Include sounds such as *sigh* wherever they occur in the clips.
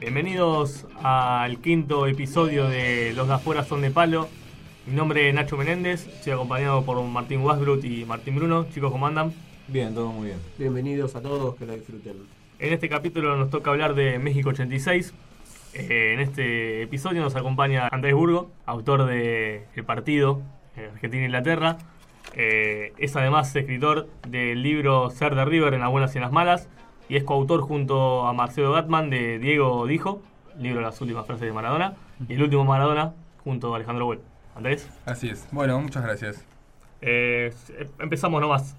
Bienvenidos al quinto episodio de Los de afuera son de palo. Mi nombre es Nacho Menéndez, estoy acompañado por Martín Wasbrut y Martín Bruno. Chicos, ¿cómo andan? Bien, todo muy bien. Bienvenidos a todos, que lo disfruten. En este capítulo nos toca hablar de México 86. Eh, en este episodio nos acompaña Andrés Burgo, autor de El Partido, eh, Argentina-Inglaterra. Eh, es además escritor del libro Ser de River en las buenas y en las malas y es coautor junto a Marcelo Gatman de Diego Dijo, libro Las últimas frases de Maradona, y El último Maradona junto a Alejandro Well. Andrés. Así es. Bueno, muchas gracias. Eh, empezamos nomás.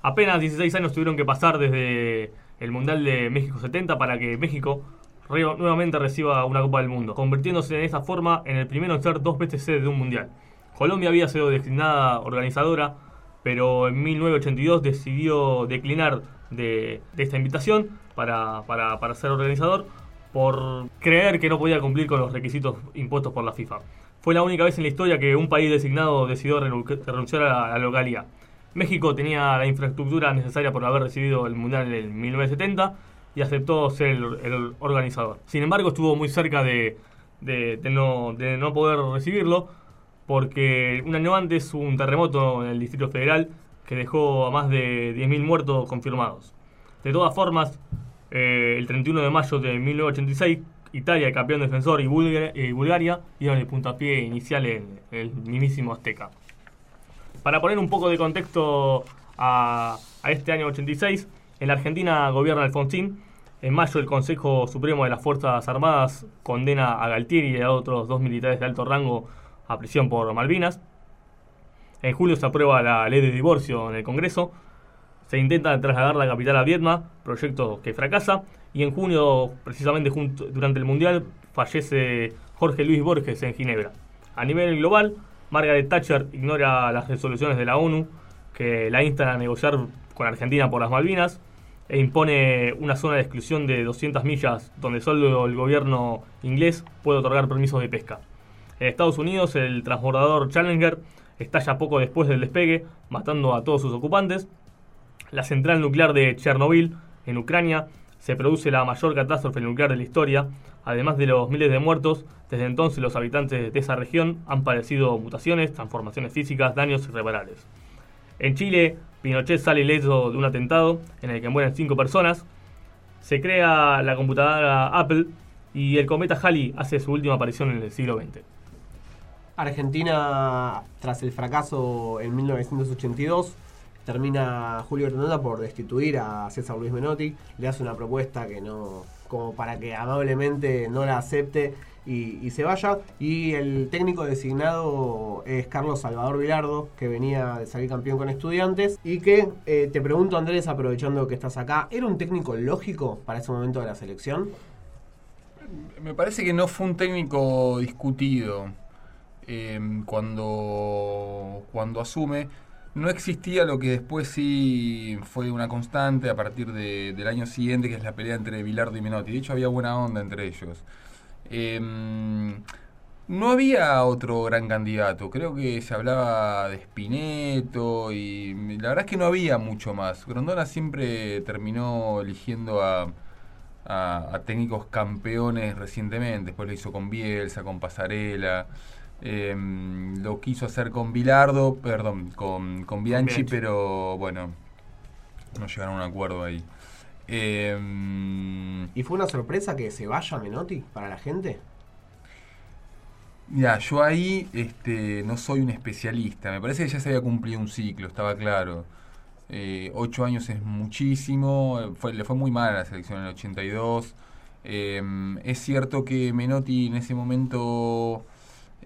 Apenas 16 años tuvieron que pasar desde el Mundial de México 70 para que México nuevamente reciba una Copa del Mundo, convirtiéndose en esa forma en el primero en ser dos veces sede de un Mundial. Colombia había sido designada organizadora, pero en 1982 decidió declinar de, esta invitación para, para, ser organizador por creer que no podía cumplir con los requisitos impuestos por la FIFA. Fue la única vez en la historia que un país designado decidió renunciar a la localidad. México tenía la infraestructura necesaria por haber recibido el Mundial en 1970 y aceptó ser el, organizador. Sin embargo, estuvo muy cerca de, de, no, de no poder recibirlo porque un año antes un terremoto en el Distrito Federal que dejó a más de 10.000 muertos confirmados. De todas formas, eh, el 31 de mayo de 1986, Italia, campeón defensor, y Bulgaria, dieron el puntapié inicial en el mismísimo Azteca. Para poner un poco de contexto a, este año 86, en la Argentina gobierna Alfonsín. En mayo el Consejo Supremo de las Fuerzas Armadas condena a Galtieri y a otros dos militares de alto rango a prisión por Malvinas. En julio se aprueba la ley de divorcio en el Congreso. Se intenta trasladar la capital a Vietnam, proyecto que fracasa. Y en junio, precisamente durante el Mundial, fallece Jorge Luis Borges en Ginebra. A nivel global, Margaret Thatcher ignora las resoluciones de la ONU que la instan a negociar con Argentina por las Malvinas e impone una zona de exclusión de 200 millas donde solo el gobierno inglés puede otorgar permisos de pesca. En Estados Unidos, el transbordador Challenger estalla poco después del despegue, matando a todos sus ocupantes. La central nuclear de Chernobyl, en Ucrania, se produce la mayor catástrofe nuclear de la historia. Además de los miles de muertos, desde entonces los habitantes de esa región han padecido mutaciones, transformaciones físicas, daños irreparables. En Chile, Pinochet sale ileso de un atentado en el que mueren cinco personas. Se crea la computadora Apple y el cometa Halley hace su última aparición en el siglo XX. Argentina, tras el fracaso en 1982, termina Julio Rondona por destituir a César Luis Menotti, le hace una propuesta que no, como para que amablemente no la acepte y, se vaya. Y el técnico designado es Carlos Salvador Vilardo, que venía de salir campeón con estudiantes. Y que eh, te pregunto, Andrés, aprovechando que estás acá, ¿era un técnico lógico para ese momento de la selección? Me parece que no fue un técnico discutido. Em, cuando, cuando asume, no existía lo que después sí fue una constante a partir del año siguiente, que es la pelea entre Bilardo y Menotti. De hecho, había buena onda entre ellos. Em, no había otro gran candidato. Creo que se hablaba de Spineto y la verdad es que no había mucho más. Grondona siempre terminó eligiendo a, a técnicos campeones recientemente. Después lo hizo con Bielsa, con Pasarela. Em, lo quiso hacer con Bilardo, perdón, con, con Bianchi, pero bueno, no llegaron a un acuerdo ahí. Em, ¿Y fue una sorpresa que se vaya Menotti para la gente? Mira, yo ahí este, no soy un especialista. Me parece que ya se había cumplido un ciclo, estaba claro. Eh, ocho años es muchísimo. Fue, le fue muy mal a la selección en el 82. Em, es cierto que Menotti en ese momento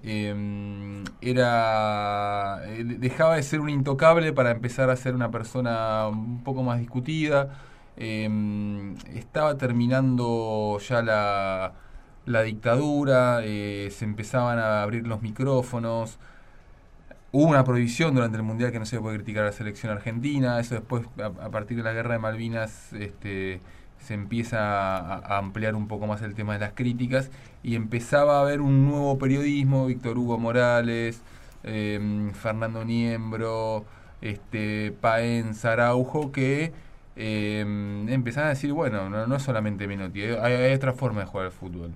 Em, era eh, dejaba de ser un intocable para empezar a ser una persona un poco más discutida. Em, estaba terminando ya la, la dictadura, eh, se empezaban a abrir los micrófonos. Hubo una prohibición durante el Mundial que no se puede criticar a la selección argentina. Eso después, a, partir de la guerra de Malvinas, este, se empieza a, ampliar un poco más el tema de las críticas y empezaba a haber un nuevo periodismo, Víctor Hugo Morales, em, Fernando Niembro, este, Paen Araujo, que eh, empezaron a decir, bueno, no, no es solamente Menotti, hay, hay otra forma de jugar al fútbol.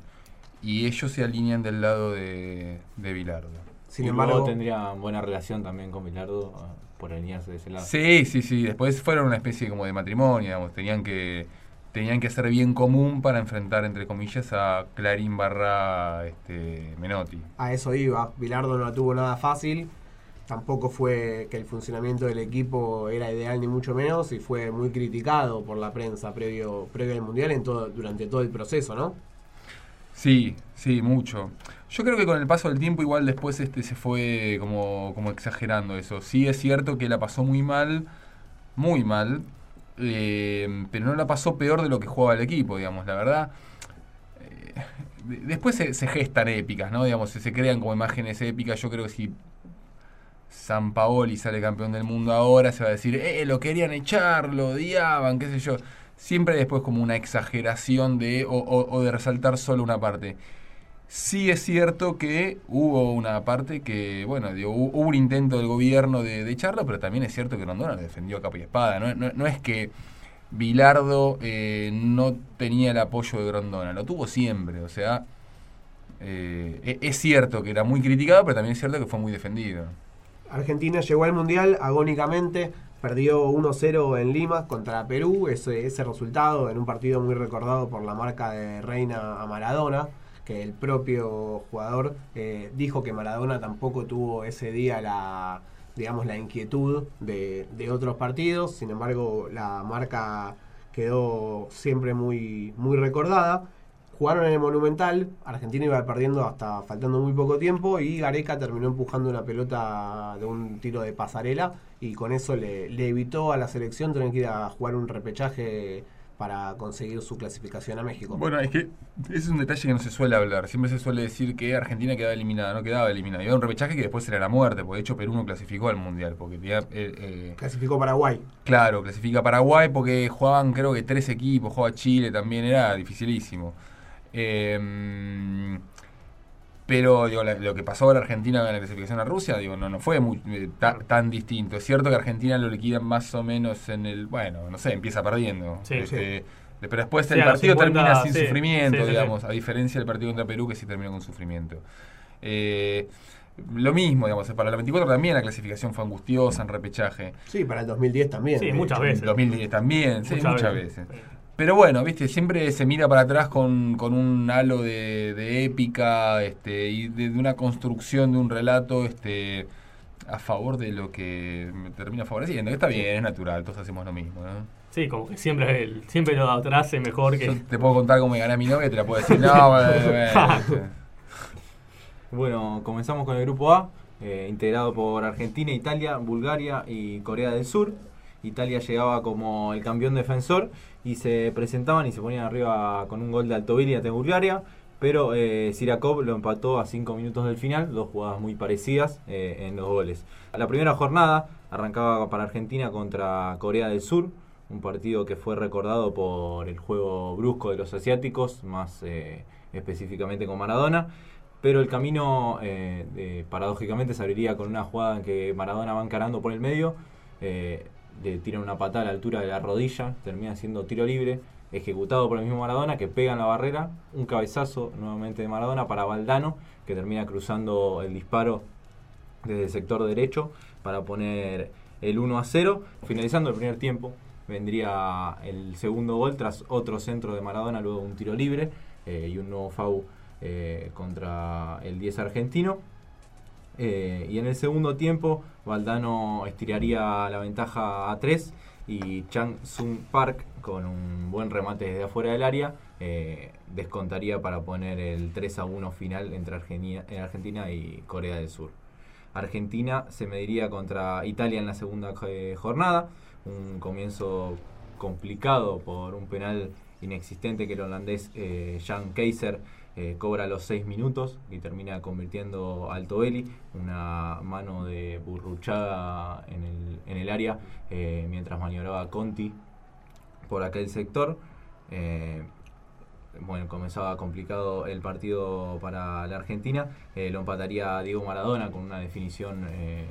Y ellos se alinean del lado de, de Bilardo. Sin embargo, luego tendrían buena relación también con Bilardo ah, por alinearse de ese lado. Sí, sí, sí. Después fueron una especie como de matrimonio, digamos. Tenían que tenían que ser bien común para enfrentar, entre comillas, a Clarín barra este, Menotti. a eso iba. Bilardo no la tuvo nada fácil. Tampoco fue que el funcionamiento del equipo era ideal ni mucho menos y fue muy criticado por la prensa previo, previo al mundial en todo, durante todo el proceso, ¿no? Sí, sí, mucho. Yo creo que con el paso del tiempo igual después este se fue como, como exagerando eso. Sí es cierto que la pasó muy mal, muy mal, eh, pero no la pasó peor de lo que jugaba el equipo, digamos, la verdad. Eh, de- después se, gestan épicas, ¿no? Digamos, se, crean como imágenes épicas. Yo creo que si San Paoli sale campeón del mundo ahora, se va a decir, eh, lo querían echar, lo odiaban, qué sé yo. Siempre después como una exageración de, o de resaltar solo una parte. Sí es cierto que hubo una parte que, bueno, hubo un intento del gobierno de, echarlo, pero también es cierto que Rondona lo defendió a capa y espada. No, no- no es que Bilardo eh, no tenía el apoyo de Grondona, lo tuvo siempre. O sea, eh, e- es cierto que era muy criticado, pero también es cierto que fue muy defendido. Argentina llegó al Mundial agónicamente, perdió 1-0 en Lima contra Perú, ese, ese resultado en un partido muy recordado por la marca de Reina a Maradona, que el propio jugador eh, dijo que Maradona tampoco tuvo ese día la digamos la inquietud de, otros partidos, sin embargo la marca quedó siempre muy, muy recordada. Jugaron en el Monumental, Argentina iba perdiendo hasta faltando muy poco tiempo y Gareca terminó empujando una pelota de un tiro de pasarela y con eso le, le evitó a la selección tener que ir a jugar un repechaje para conseguir su clasificación a México. Bueno, es que ese es un detalle que no se suele hablar. Siempre se suele decir que Argentina quedaba eliminada, no quedaba eliminada. Iba a un repechaje que después era la muerte, porque de hecho Perú no clasificó al Mundial, porque tenía, eh, eh, Clasificó Paraguay. Claro, clasifica Paraguay porque jugaban creo que tres equipos, jugaba Chile también, era dificilísimo. Eh, pero digo, la- lo que pasó ahora Argentina en la clasificación a Rusia, digo, no, no fue muy, eh, ta- tan distinto. Es cierto que Argentina lo liquidan más o menos en el, bueno, no sé, empieza perdiendo. Sí, Este, Pero después Sí, el a partido 50, termina sin sí, sufrimiento, sí, sí, sí. digamos, a diferencia del partido contra Perú que sí terminó con sufrimiento. Eh, lo mismo, digamos, para la 24 también la clasificación fue angustiosa en repechaje. Sí, para el 2010 también. Sí, muchas veces. En 2010 también, sí, muchas, Muchas veces. veces. Pero bueno, viste, siempre se mira para atrás con, con un halo de, de épica este, y de, de una construcción de un relato este, a favor de lo que me termina favoreciendo. Está bien, es natural, todos hacemos lo mismo. ¿no? Sí, como que siempre, el- siempre lo de atrás es mejor que. Yo te puedo contar cómo me gané a mi novia y te la puedo decir, no, *laughs* bueno, bueno. Bueno, comenzamos con el grupo A, eh, integrado por Argentina, Italia, Bulgaria y Corea del Sur. Italia llegaba como el campeón defensor y se presentaban y se ponían arriba con un gol de Altovili ante Bulgaria, pero eh, lo empató a 5 minutos del final, dos jugadas muy parecidas eh, en los goles. La primera jornada arrancaba para Argentina contra Corea del Sur, un partido que fue recordado por el juego brusco de los asiáticos, más eh, específicamente con Maradona. Pero el camino, eh, paradójicamente, se abriría con una jugada en que Maradona va encarando por el medio, le tiran una patada a la altura de la rodilla, termina siendo tiro libre, ejecutado por el mismo Maradona, que pega en la barrera, un cabezazo nuevamente de Maradona para Valdano, que termina cruzando el disparo desde el sector derecho para poner el 1 a 0. Finalizando el primer tiempo, vendría el segundo gol tras otro centro de Maradona, luego un tiro libre eh, y un nuevo FAU eh, contra el 10 argentino. Eh, y en el segundo tiempo, Valdano estiraría la ventaja a 3 y Chang Sung Park, con un buen remate desde afuera del área, eh, descontaría para poner el 3 a 1 final entre eh, Argentina y Corea del Sur. Argentina se mediría contra Italia en la segunda jornada, un comienzo complicado por un penal inexistente que el holandés Jan Keiser eh, cobra los 6 minutos y termina convirtiendo al Tobeli, una mano de burruchada en el, área eh, mientras maniobraba Conti por aquel sector. Eh, bueno, comenzaba complicado el partido para la Argentina, lo empataría Diego Maradona con una definición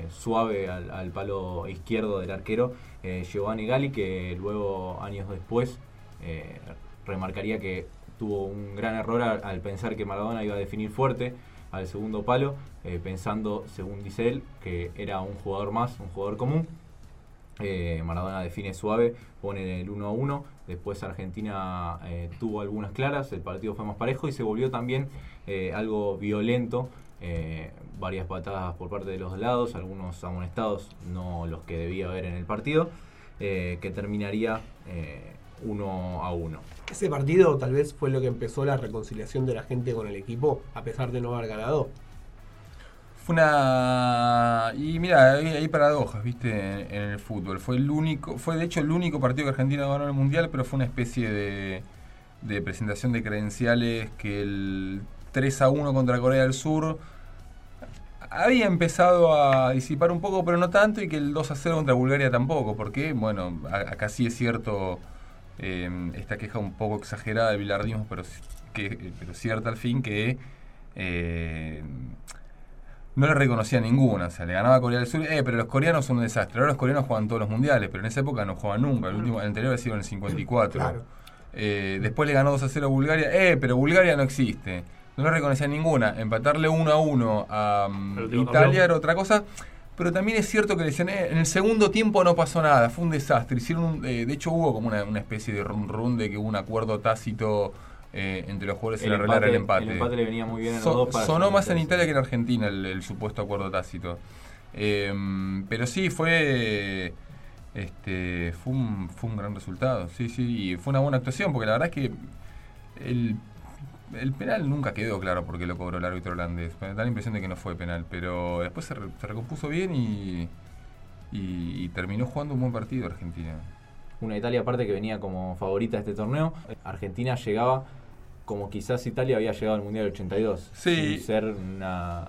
suave al, al palo izquierdo del arquero eh, Giovanni Gali, que luego, años después, remarcaría que tuvo un gran error al, pensar que Maradona iba a definir fuerte al segundo palo, eh, pensando, según dice él, que era un jugador más, un jugador común. Eh, Maradona define suave, pone el 1 a 1. Después Argentina eh, tuvo algunas claras, el partido fue más parejo y se volvió también algo violento. varias patadas por parte de los dos lados, algunos amonestados, no los que debía haber en el partido, que terminaría 1 a 1. Ese partido tal vez fue lo que empezó la reconciliación de la gente con el equipo, a pesar de no haber ganado. Fue una. Y mira, hay, hay paradojas, viste, en, en el fútbol. Fue el único, fue de hecho el único partido que Argentina ganó en el mundial, pero fue una especie de, de presentación de credenciales que el 3 a 1 contra Corea del Sur había empezado a disipar un poco, pero no tanto, y que el 2 a 0 contra Bulgaria tampoco, porque, bueno, acá sí es cierto eh, esta queja un poco exagerada de bilardismo, pero, que, pero cierta al fin, que eh, no le reconocía ninguna. O sea, le ganaba a Corea del Sur, eh, pero los coreanos son un desastre. Ahora los coreanos juegan todos los mundiales, pero en esa época no jugaban nunca. El, último, el anterior ha sido en el 54. Claro. Eh, después le ganó 2 a 0 a Bulgaria, eh, pero Bulgaria no existe. No le reconocía ninguna. Empatarle 1 a 1 a um, último Italia era otra cosa. Pero también es cierto que en el segundo tiempo no pasó nada, fue un desastre. Hicieron un- eh, de hecho, hubo como una, una especie de run run de que hubo un acuerdo tácito eh, entre los jugadores en arreglar el empate. el empate le venía muy bien a los So- dos para sonó más en. Italia que en Argentina el, el supuesto acuerdo tácito. Eh, pero sí, fue este fue un, fue un gran resultado. Sí, sí, y fue una buena actuación, porque la verdad es que el, el penal nunca quedó claro porque lo cobró el árbitro holandés. Me da la impresión de que no fue penal, pero después se, re- se recompuso bien y, y, y terminó jugando un buen partido Argentina. Una Italia aparte que venía como favorita a este torneo. Argentina llegaba como quizás Italia había llegado al Mundial 82. Sí. Sin ser una-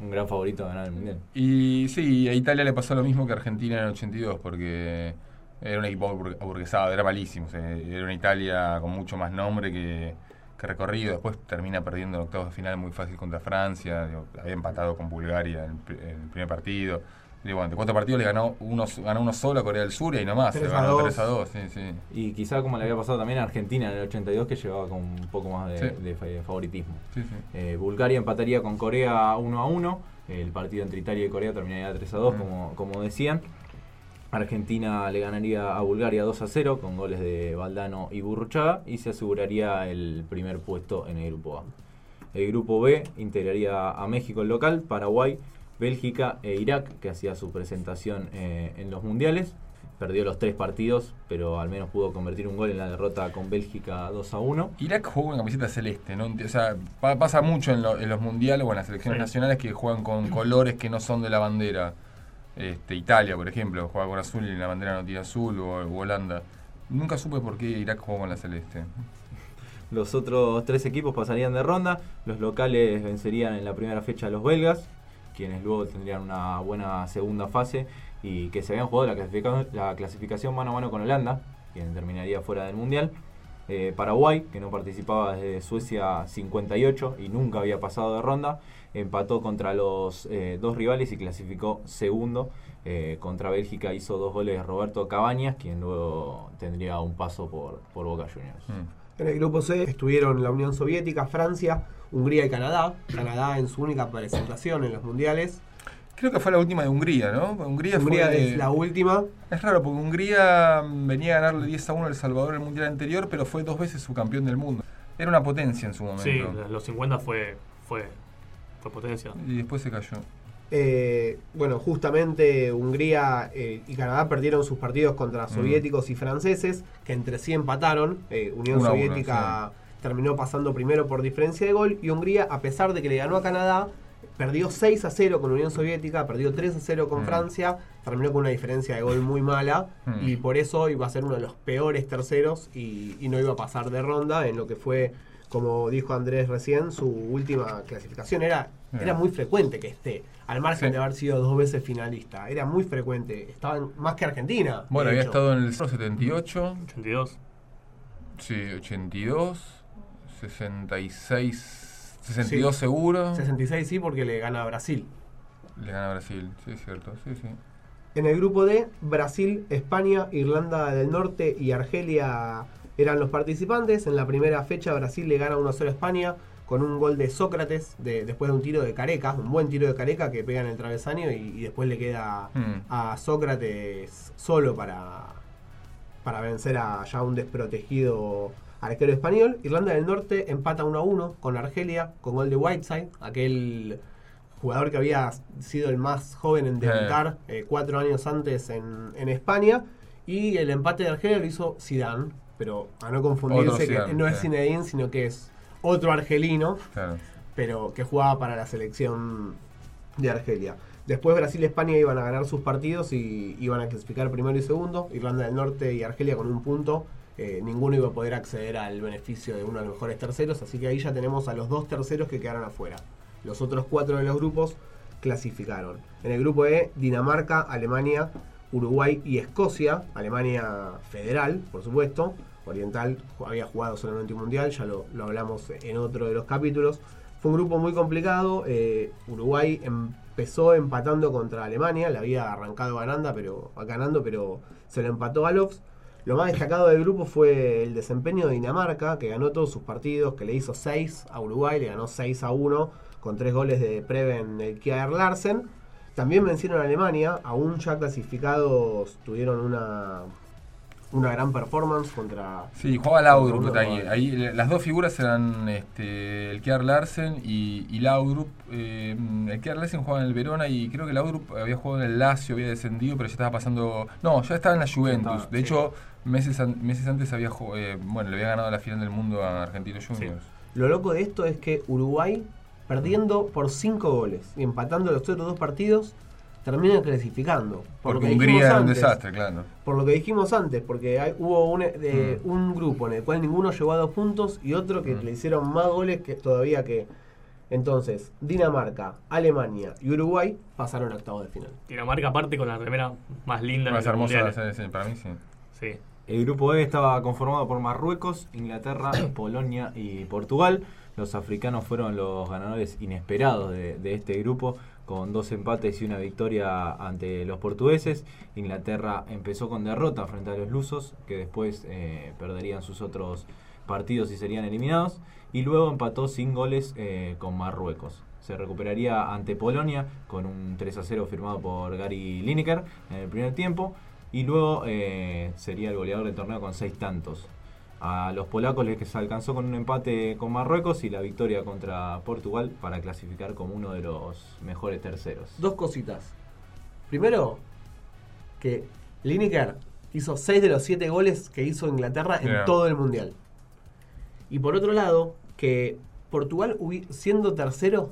un gran favorito a ganar el Mundial. Y sí, a Italia le pasó lo mismo que a Argentina en el 82, porque era un equipo abur- aburguesado, era malísimo. o sea, era una Italia con mucho más nombre que, que recorrido. Después termina perdiendo en octavos de final muy fácil contra Francia. digo, había empatado con Bulgaria en el, pri- en el primer partido. Digo, bueno, de cuatro partidos le ganó uno, ganó uno solo a Corea del Sur y ahí nomás. Se 3 a ganó 2. 3 a 2. Sí, sí. Y quizá como le había pasado también a Argentina en el 82 que llevaba con un poco más de, Sí. de fa- de favoritismo. sí, sí. Eh, Bulgaria empataría con Corea 1 a 1. El partido entre Italia y Corea terminaría 3 a 2, Mm. como, como decían. Argentina le ganaría a Bulgaria 2 a 0 con goles de Valdano y Burruchaga y se aseguraría el primer puesto en el grupo A. El grupo B integraría a México el local, Paraguay, Bélgica e Irak, que hacía su presentación eh, en los mundiales. Perdió los tres partidos, pero al menos pudo convertir un gol en la derrota con Bélgica 2 a 1. Irak juega con camiseta celeste, ¿no? O sea, pa- pasa mucho en, lo- en los mundiales o en las selecciones Sí. nacionales que juegan con colores que no son de la bandera. Este, Italia, por ejemplo, juega con azul y la bandera no tiene azul, o, Holanda. Nunca supe por qué Irak jugó con la celeste. Los otros tres equipos pasarían de ronda. Los locales vencerían en la primera fecha a los belgas, quienes luego tendrían una buena segunda fase y que se habían jugado la clasificación mano a mano con Holanda, quien terminaría fuera del Mundial. Eh, Paraguay, que no participaba desde Suecia 58 y nunca había pasado de ronda, empató contra los eh, dos rivales y clasificó segundo. Eh, contra Bélgica hizo dos goles Roberto Cabañas, quien luego tendría un paso por, por Boca Juniors. Mm. En el grupo C estuvieron la Unión Soviética, Francia, Hungría y Canadá. Canadá en su única presentación en los mundiales. Creo que fue la última de Hungría, ¿no? Hungría, Hungría fue, es la última. Es raro porque Hungría mm, venía a ganarle 10 a 1 a El Salvador en el mundial anterior, pero fue dos veces su campeón del mundo. Era una potencia en su momento. Sí, los 50 fue, fue, fue potencia. Y después se cayó. Eh, bueno, justamente Hungría eh, y Canadá perdieron sus partidos contra Mm. soviéticos y franceses, que entre sí empataron. Eh, Unión Soviética terminó pasando primero por diferencia de gol y Hungría, a pesar de que le ganó a Canadá, perdió 6 a 0 con Unión Soviética, perdió 3 a 0 con Mm. Francia, terminó con una diferencia de gol muy mala Mm. y por eso iba a ser uno de los peores terceros y, y no iba a pasar de ronda en lo que fue, como dijo Andrés recién, su última clasificación. Era, era muy frecuente que esté, al margen Sí. de haber sido dos veces finalista. Era muy frecuente, estaban más que Argentina. Bueno, había hecho. estado en el 78, 82. sí, 82, 66, 62 seguro. 66 sí, porque le gana a Brasil. Le gana a Brasil, sí, es cierto, sí, sí. En el grupo D, Brasil, España, Irlanda del Norte y Argelia eran los participantes. En la primera fecha, Brasil le gana 1-0 a España con un gol de Sócrates de, después de un tiro de Careca, un buen tiro de Careca que pega en el travesaño y, y después le queda Hmm. a Sócrates solo para, para vencer a ya un desprotegido arquero español. Irlanda del Norte empata 1 a 1 con Argelia, con gol de Whiteside, aquel jugador que había sido el más joven en debutar eh, cuatro años antes en, en España. Y el empate de Argelia lo hizo Zidane, pero a no confundirse que no es. Zinedine, sino que es otro argelino Claro. pero que jugaba para la selección de Argelia. Después Brasil y España iban a ganar sus partidos y iban a clasificar primero y segundo. Irlanda del Norte y Argelia con un punto. Eh, ninguno iba a poder acceder al beneficio de uno de los mejores terceros, así que ahí ya tenemos a los dos terceros que quedaron afuera. Los otros cuatro de los grupos clasificaron. En el grupo E, Dinamarca, Alemania, Uruguay y Escocia. Alemania federal, por supuesto. Oriental había jugado solamente un mundial, ya lo, lo hablamos en otro de los capítulos. Fue un grupo muy complicado. eh, Uruguay empezó empatando contra Alemania, la había arrancado ganando, pero, ganando, pero se lo empató Alofs. Lo más destacado del grupo fue el desempeño de Dinamarca, que ganó todos sus partidos, que le hizo 6 a Uruguay, le ganó 6 a 1, con tres goles de Preben el Kjaer Larsen. También vencieron a Alemania, aún ya clasificados tuvieron una, una gran performance contra... Sí, jugaba Laudrup Contra ahí. Uruguay. ahí. Las dos figuras eran este, el Kjær Larsen y, y Laudrup. Eh, el Kjær Larsen jugaba en el Verona y creo que Laudrup había jugado en el Lazio, había descendido, pero ya estaba pasando... No, ya estaba en la Juventus. de sí. Meses, an- meses antes había eh, bueno, le había ganado la final del mundo a Argentinos Juniors. Lo loco de esto es que Uruguay, perdiendo por 5 goles y empatando los otros dos partidos, termina clasificando. Por Porque que Hungría era un desastre, claro. Por lo que dijimos antes, porque hay- hubo un, de- Mm. un grupo en el cual ninguno llegó a dos puntos y otro que Mm. le hicieron más goles que todavía que. Entonces, Dinamarca, Alemania y Uruguay pasaron a octavos de final. Dinamarca aparte con la remera más linda Más hermosa, para mí sí. Sí. El grupo E estaba conformado por Marruecos, Inglaterra, *clears throat* Polonia y Portugal. Los africanos fueron los ganadores inesperados de, este grupo, con dos empates y una victoria ante los portugueses. Inglaterra empezó con derrota frente a los lusos, que después eh, perderían sus otros partidos y serían eliminados. Y luego empató sin goles eh, con Marruecos. Se recuperaría ante Polonia con un 3 a 0 firmado por Gary Lineker en el primer tiempo. Y luego eh, sería el goleador del torneo con seis tantos. A los polacos les alcanzó con un empate con Marruecos y la victoria contra Portugal para clasificar como uno de los mejores terceros. Dos cositas. Primero, que Lineker hizo 6 de los 7 goles que hizo Inglaterra en Yeah. todo el mundial. Y por otro lado, que Portugal, siendo tercero,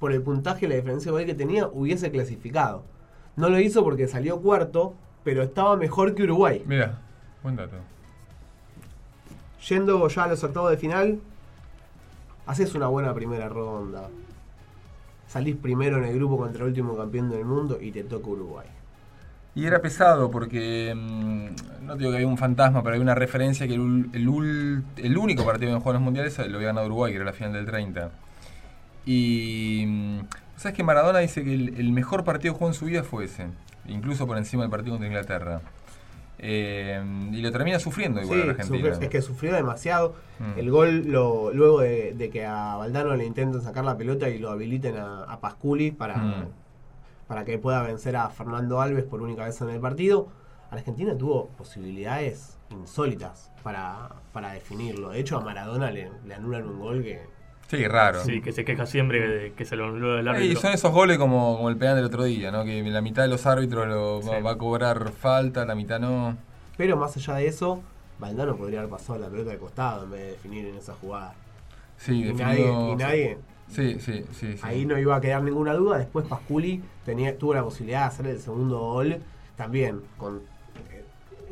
por el puntaje y la diferencia de gol que tenía, hubiese clasificado. No lo hizo porque salió cuarto, pero estaba mejor que Uruguay. Mira, buen dato. Yendo ya a los octavos de final, haces una buena primera ronda. Salís primero en el grupo contra el último campeón del mundo y te toca Uruguay. Y era pesado porque, mm, no digo que había un fantasma, pero había una referencia que el, el, el único partido en Juegos Mundiales lo había ganado Uruguay, que era la final del 30. Y, mm, ¿sabes que Maradona dice que el, el mejor partido que jugó en su vida fue ese? Incluso por encima del partido contra Inglaterra. Eh, y lo termina sufriendo igual Sí, a Argentina. sufrió- es que sufrió demasiado. Mm. El gol, lo, luego de, de que a Valdano le intenten sacar la pelota y lo habiliten a, a Pasculi para, Mm. para que pueda vencer a Fernando Alves por única vez en el partido, Argentina tuvo posibilidades insólitas para, para definirlo. De hecho, a Maradona le, le anulan un gol que... Sí, raro. Sí, que se queja siempre que se lo anuló el Y árbitro. son esos goles como, como el penal del otro día, ¿no? Que la mitad de los árbitros lo, va, Sí. va a cobrar falta, la mitad no. Pero más allá de eso, Valdano podría haber pasado la pelota de costado en vez de definir en esa jugada. Sí, Y nadie, y nadie Sí, sí, sí. sí. Ahí no iba a quedar ninguna duda. Después Pasculi tenía, tuvo la posibilidad de hacer el segundo gol también con eh,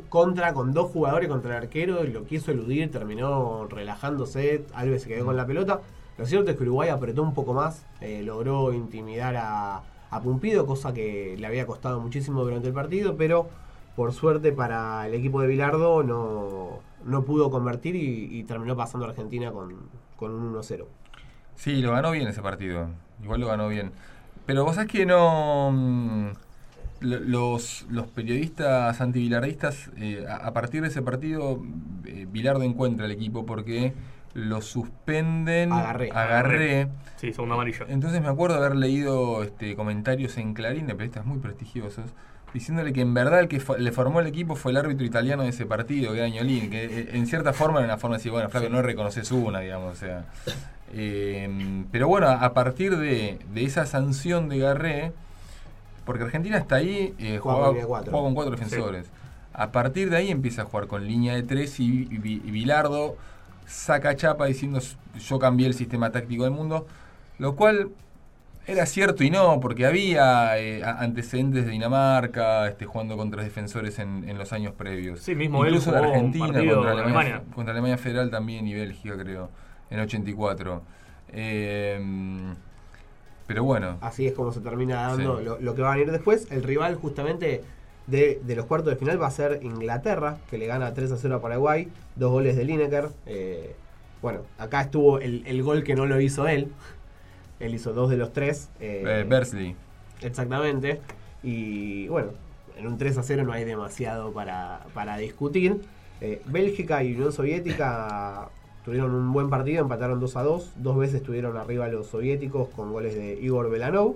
contra con dos jugadores contra el arquero y lo quiso eludir, terminó relajándose, Alves se quedó con la pelota. Lo cierto es que Uruguay apretó un poco más, eh, logró intimidar a, a Pumpido, cosa que le había costado muchísimo durante el partido, pero por suerte para el equipo de Bilardo no, no pudo convertir y, terminó pasando a Argentina con, con un 1-0. Sí, lo ganó bien ese partido. Igual lo ganó bien. Pero vos sabés que no. mm, lo- Los, los periodistas antibilardistas, eh, a, partir de ese partido, eh, encuentra el equipo porque lo suspenden. Agarré. Agarré. Sí, segundo amarillo. Entonces me acuerdo haber leído este, comentarios en Clarín de periodistas muy prestigiosos diciéndole que en verdad el que fo- le formó el equipo fue el árbitro italiano de ese partido, que era Ñolini, que eh, en cierta forma era una forma de decir, bueno, Flavio, no reconoces una, digamos, o sea. Eh, pero bueno, a partir de, de esa sanción de Garré, porque Argentina hasta ahí eh, Jugaba jugaba, con línea de cuatro. jugaba con cuatro defensores. A partir de ahí empieza a jugar con línea de tres y, y, y Bilardo saca chapa diciendo yo cambié el sistema táctico del mundo, lo cual era cierto y no, porque había eh, antecedentes de Dinamarca este, jugando contra defensores en, en los años previos. Sí, mismo él Incluso jugó un Argentina contra con Alemania, Alemania. contra Alemania Federal también y Bélgica, creo, en 84. Eh, pero bueno, Así es como se termina dando Sí. lo, lo que va a venir después. El rival justamente de, de los cuartos de final va a ser Inglaterra, que le gana 3 a 0 a Paraguay, dos goles de Lineker. Eh, bueno, acá estuvo el, el gol que no lo hizo él. *laughs* Él hizo dos de los tres. eh, eh, Bersley. Exactamente. Y bueno, en un 3 a 0 no hay demasiado para, para discutir. Eh, Bélgica y Unión Soviética *laughs* tuvieron un buen partido, empataron 2 a 2. Dos veces estuvieron arriba los soviéticos con goles de Igor Belanov.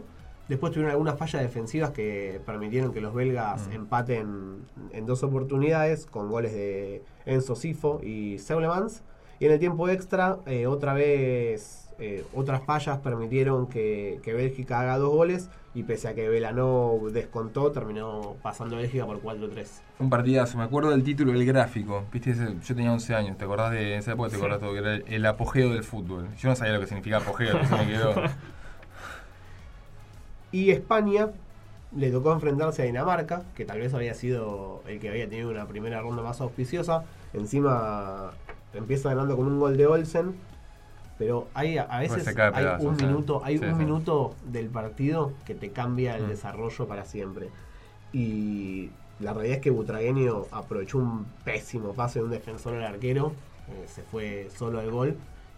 Después tuvieron algunas fallas defensivas que permitieron que los belgas Mm. empaten en dos oportunidades con goles de Enzo Sifo y Seulemans. Y en el tiempo extra, eh, otra vez, eh, otras fallas permitieron que, que Bélgica haga dos goles. Y pese a que Belanov descontó, terminó pasando a Bélgica por 4-3. Un partidazo, me acuerdo del título del gráfico. Viste, ese- yo tenía 11 años, ¿te acordás de esa época? ¿Te Sí. acordás todo? Que era el, el apogeo del fútbol. Yo no sabía lo que significaba apogeo, entonces me quedó. *laughs* Y España le tocó enfrentarse a Dinamarca, que tal vez había sido el que había tenido una primera ronda más auspiciosa. Encima empieza ganando con un gol de Olsen. Pero hay a veces hay un ¿eh? minuto, hay Sí, un sí. minuto del partido que te cambia el Mm. desarrollo para siempre. Y la realidad es que Butragueño aprovechó un pésimo pase de un defensor al arquero, eh, se fue solo al gol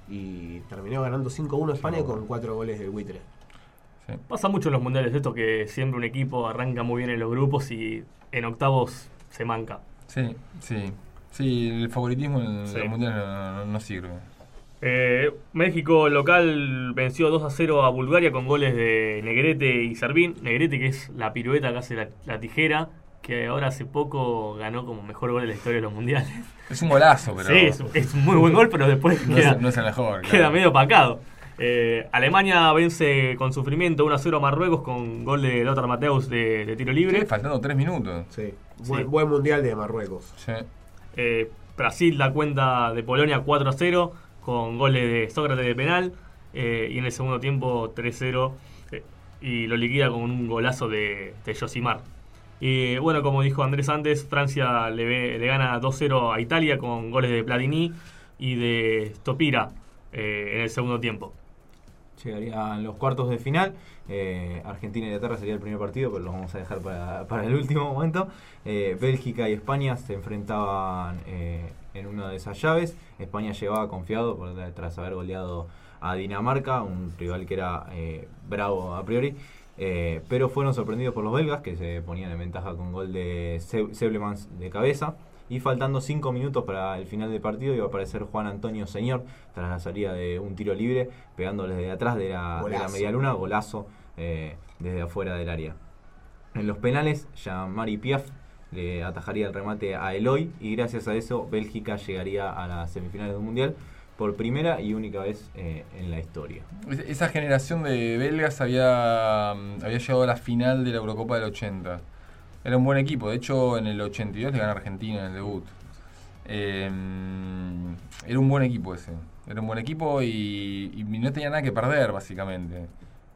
y terminó ganando 5-1 España 5-1. con cuatro goles del buitre. Sí. Pasa mucho en los mundiales esto que siempre un equipo arranca muy bien en los grupos y en octavos se manca. Sí, sí. Sí, el favoritismo en Sí. los mundiales no, no- no sirve. Eh, México local venció 2 a 0 a Bulgaria con goles de Negrete y Servín. Negrete que es la pirueta que hace la, la tijera, que ahora hace poco ganó como mejor gol de la historia de los mundiales. Es un golazo, pero Sí, es, es un muy buen gol, pero después no, queda, es, no es el mejor. queda claro. medio opacado. Eh, Alemania vence con sufrimiento 1 a 0 a Marruecos con gol de Lothar Mateus de, de tiro libre. Sí, faltando tres minutos. Sí. Sí. Buen, buen mundial de Marruecos. Sí. Eh, Brasil da cuenta de Polonia 4 a 0 con goles de Sócrates de penal eh, y en el segundo tiempo 3-0 eh, y lo liquida con un golazo de, de Josimar. Y bueno, como dijo Andrés antes, Francia le, ve- le gana 2-0 a Italia con goles de Platini y de Stopira eh, en el segundo tiempo. Llegarían los cuartos de final. Eh, Argentina y Inglaterra sería el primer partido, pero lo vamos a dejar para, para el último momento. Eh, Bélgica y España se enfrentaban eh, en una de esas llaves. España llegaba confiado tras haber goleado a Dinamarca, un rival que era bravo a priori. Pero fueron sorprendidos por los belgas, que se ponían en ventaja con gol de Se- Seblemans de cabeza. Y faltando 5 minutos para el final del partido, iba a aparecer Juan Antonio Señor tras la salida de un tiro libre, pegándole desde atrás de la, de la Golazo. media luna, golazo eh, desde afuera del área. En los penales, Jean-Marie Piaf le atajaría el remate a Eloy y gracias a eso Bélgica llegaría a las semifinales del Mundial por primera y única vez eh, en la historia. Es- Esa generación de belgas había, mm, había llegado a la final de la Eurocopa del 80. Era un buen equipo. De hecho, en el 82 le gana Argentina en el debut. Eh, era un buen equipo ese. Era un buen equipo y, y no tenía nada que perder, básicamente.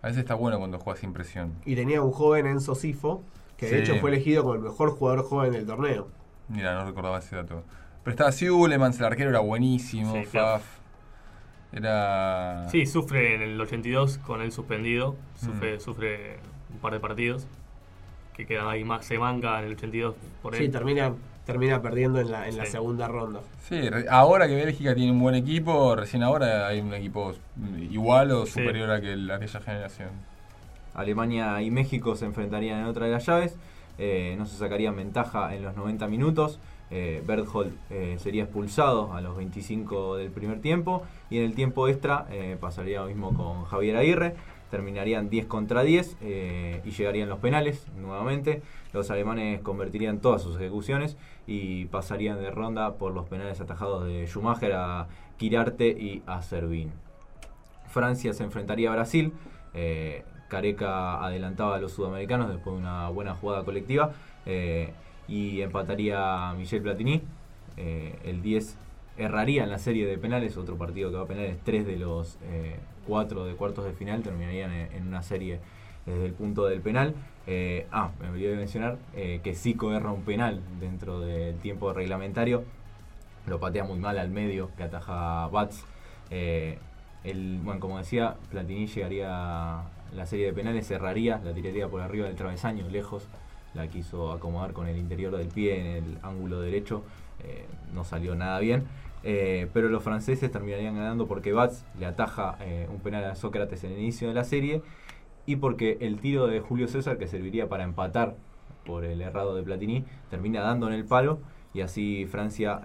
A veces está bueno cuando juegas sin presión. Y tenía un joven Enzo Sifo, que de Sí. hecho fue elegido como el mejor jugador joven del torneo. Mira, no recordaba ese dato. Pero estaba Siulemans, el arquero era buenísimo. Sí, Faf. Era. Sí, sufre en el 82 con el suspendido, sufre, Mm. sufre un par de partidos. Que queda ahí más, se manca en el 82 por él. Sí, termina, termina perdiendo en la, en la segunda ronda. Sí, ahora que Bélgica tiene un buen equipo, recién ahora hay un equipo igual o Sí. superior a que el- aquella generación. Alemania y México se enfrentarían en otra de las llaves. Eh, no se sacarían ventaja en los 90 minutos. Eh, Berthold eh, sería expulsado a los 25 del primer tiempo. Y en el tiempo extra eh, pasaría lo mismo con Javier Aguirre. Terminarían 10 contra 10 eh, y llegarían los penales nuevamente. Los alemanes convertirían todas sus ejecuciones y pasarían de ronda por los penales atajados de Schumacher a Kirarte y a Servín. Francia se enfrentaría a Brasil. Eh, Careca adelantaba a los sudamericanos después de una buena jugada colectiva. eh, y empataría a Michel Platini. El 10 erraría en la serie de penales. Otro partido que va a penales. Tres de los cuatro de cuartos de final terminarían en, una serie desde el punto del penal. Eh, ah, me olvidé de mencionar eh, que Zico erra un penal dentro del tiempo reglamentario. Lo patea muy mal al medio que ataja Bats. Eh, el, bueno, como decía, Platini llegaría a la serie de penales, cerraría, la tiraría por arriba del travesaño, lejos. La quiso acomodar con el interior del pie en el ángulo derecho. eh, no salió nada bien. Eh, pero los franceses terminarían ganando porque Bats le ataja eh, un penal a Sócrates en el inicio de la serie y porque el tiro de Julio César, que serviría para empatar por el errado de Platini, termina dando en el palo y así Francia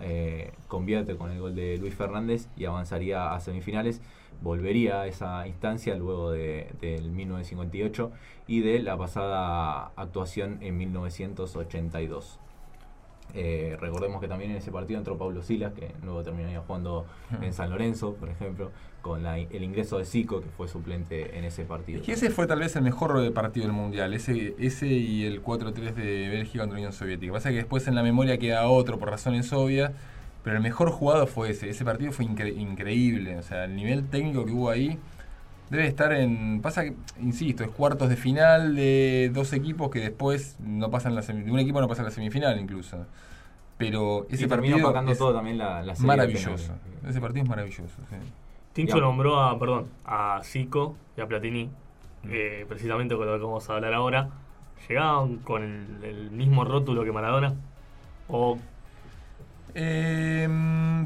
convierte con el gol de Luis Fernández y avanzaría a semifinales. Volvería a esa instancia luego de, del 1958 y de la pasada actuación en 1982. Eh, recordemos que también en ese partido entró Pablo Silas, que luego terminaría jugando en San Lorenzo, por ejemplo, con la- el ingreso de Zico, que fue suplente en ese partido. Es que ese fue tal vez el mejor partido del Mundial, ese, ese y el 4-3 de Bélgica contra la Unión Soviética. Pasa que después en la memoria queda otro por razones obvias, pero el mejor jugado fue ese. Ese partido fue incre- increíble, o sea, el nivel técnico que hubo ahí debe estar en... Pasa que, insisto, es cuartos de final de dos equipos que después no pasan la semi- de un equipo no pasa a la semifinal incluso. Pero ese y terminó partido es todo también la, la serie maravilloso. penales. Ese partido es maravilloso, sí. Tincho Digamos. nombró a, perdón, a Zico y a Platini, eh, precisamente con lo que vamos a hablar ahora. ¿Llegaban con el, el mismo rótulo que Maradona? ¿O Eh,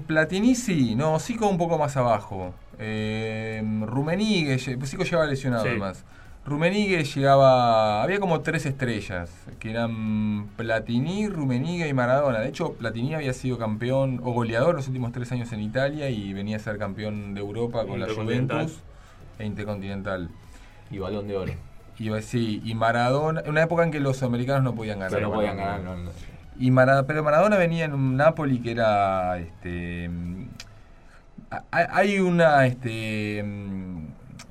Platini sí, no, Zico un poco más abajo. Eh, Rumenigue, lle- pues Zico llegaba lesionado Sí. además. Rumenigue llegaba, había como tres estrellas, que eran Platini, Rumenigue y Maradona. De hecho, Platini había sido campeón o goleador los últimos tres años en Italia y venía a ser campeón de Europa con la. Juventus e Intercontinental. Y balón de oro. Y, sí, y Maradona, en una época en que los americanos no podían ganar. No podían ganar. no, no. Y pero Maradona venía en un Napoli que era este mm, ha- hay una este mm,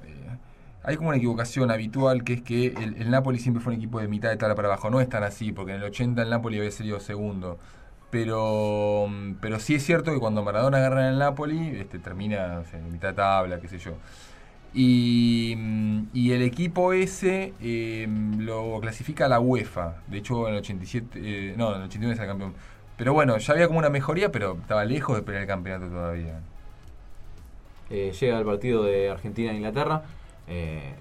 eh, hay como una equivocación habitual que es que el, el Napoli siempre fue un equipo de mitad de tabla para abajo. No es tan así, porque en el 80 el Napoli había sido segundo. Pero mm, pero sí es cierto que cuando Maradona agarra en el Napoli, este, termina o sea, en mitad de tabla, qué sé yo. Y, mm, y el equipo ese eh, lo clasifica la UEFA. De hecho, en el 87, eh, no, en el 89 es el campeón. Pero bueno, ya había como una mejoría, pero estaba lejos de pelear el campeonato todavía. Eh, llega el partido de Argentina-Inglaterra. Eh,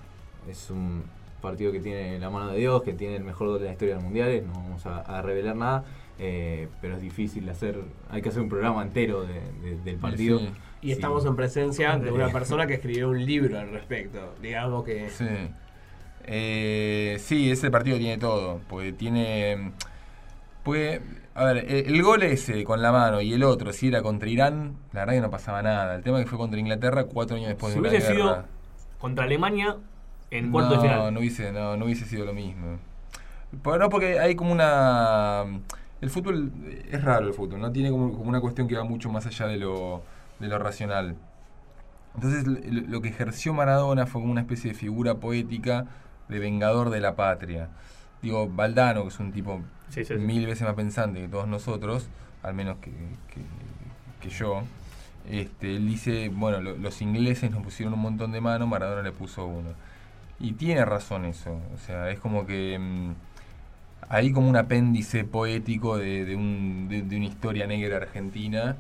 es un partido que tiene la mano de Dios, que tiene el mejor gol de la historia del Mundial. No vamos a, a revelar nada, eh, pero es difícil hacer. Hay que hacer un programa entero de- de- del partido. Sí, Y estamos en presencia de una *laughs* persona que escribió un libro al respecto. Digamos que. sí. Eh, sí, ese partido tiene todo. Porque tiene. Pues, a ver, el, el gol ese con la mano y el otro, si era contra Irán, la verdad que no pasaba nada. El tema que fue contra Inglaterra cuatro años después si de una hubiese guerra. sido contra Alemania en cuarto no, de final? No hubiese, no, no hubiese sido lo mismo. Por- no, porque hay como una... El fútbol es raro el fútbol, no tiene como, como una cuestión que va mucho más allá de lo, de lo racional. Entonces lo, lo que ejerció Maradona fue como una especie de figura poética de vengador de la patria. Digo, Valdano, que es un tipo Sí, sí, sí. mil veces más pensante que todos nosotros, al menos que, que- que yo, este, él dice, bueno, lo- los ingleses nos pusieron un montón de manos, Maradona le puso uno. Y tiene razón eso, o sea, es como que mm, hay como un apéndice poético de, de un- de- de una historia negra argentina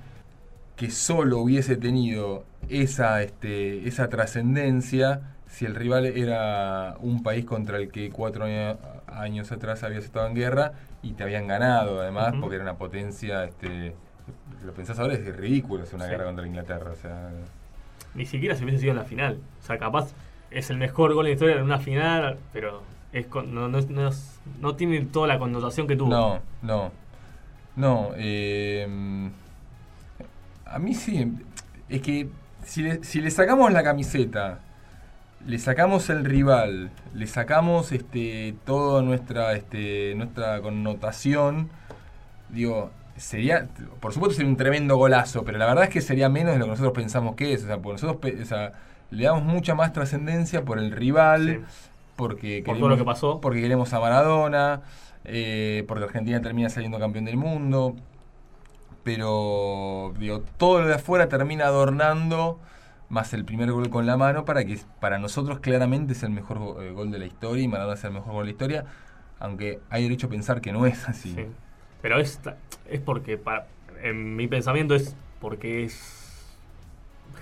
que solo hubiese tenido esa, este, esa trascendencia si el rival era un país contra el que cuatro año- años atrás habías estado en guerra y te habían ganado, además, porque era una potencia, este, lo pensás ahora es ridículo hacer una Sí. guerra contra Inglaterra, o sea, Ni siquiera si hubiese sido en la final. O sea, capaz es el mejor gol en la historia en una final, pero es con- no, no, no no tiene toda la connotación que tuvo. no, no, no, eh, a mí sí, es que si le, si le sacamos la camiseta, le sacamos el rival, le sacamos este toda nuestra este nuestra connotación, digo, sería por supuesto sería un tremendo golazo, pero la verdad es que sería menos de lo que nosotros pensamos que es, o sea, porque nosotros o sea, le damos mucha más trascendencia por el rival, Sí. porque Por todo lo que pasó. porque queremos a Maradona, eh, porque Argentina termina saliendo campeón del mundo, pero digo, todo lo de afuera termina adornando más el primer gol con la mano para que para nosotros claramente es el mejor eh, gol de la historia y Maradona es el mejor gol de la historia, aunque hay derecho a pensar que no es así. Sí. Pero es, es porque, para, en mi pensamiento, es porque es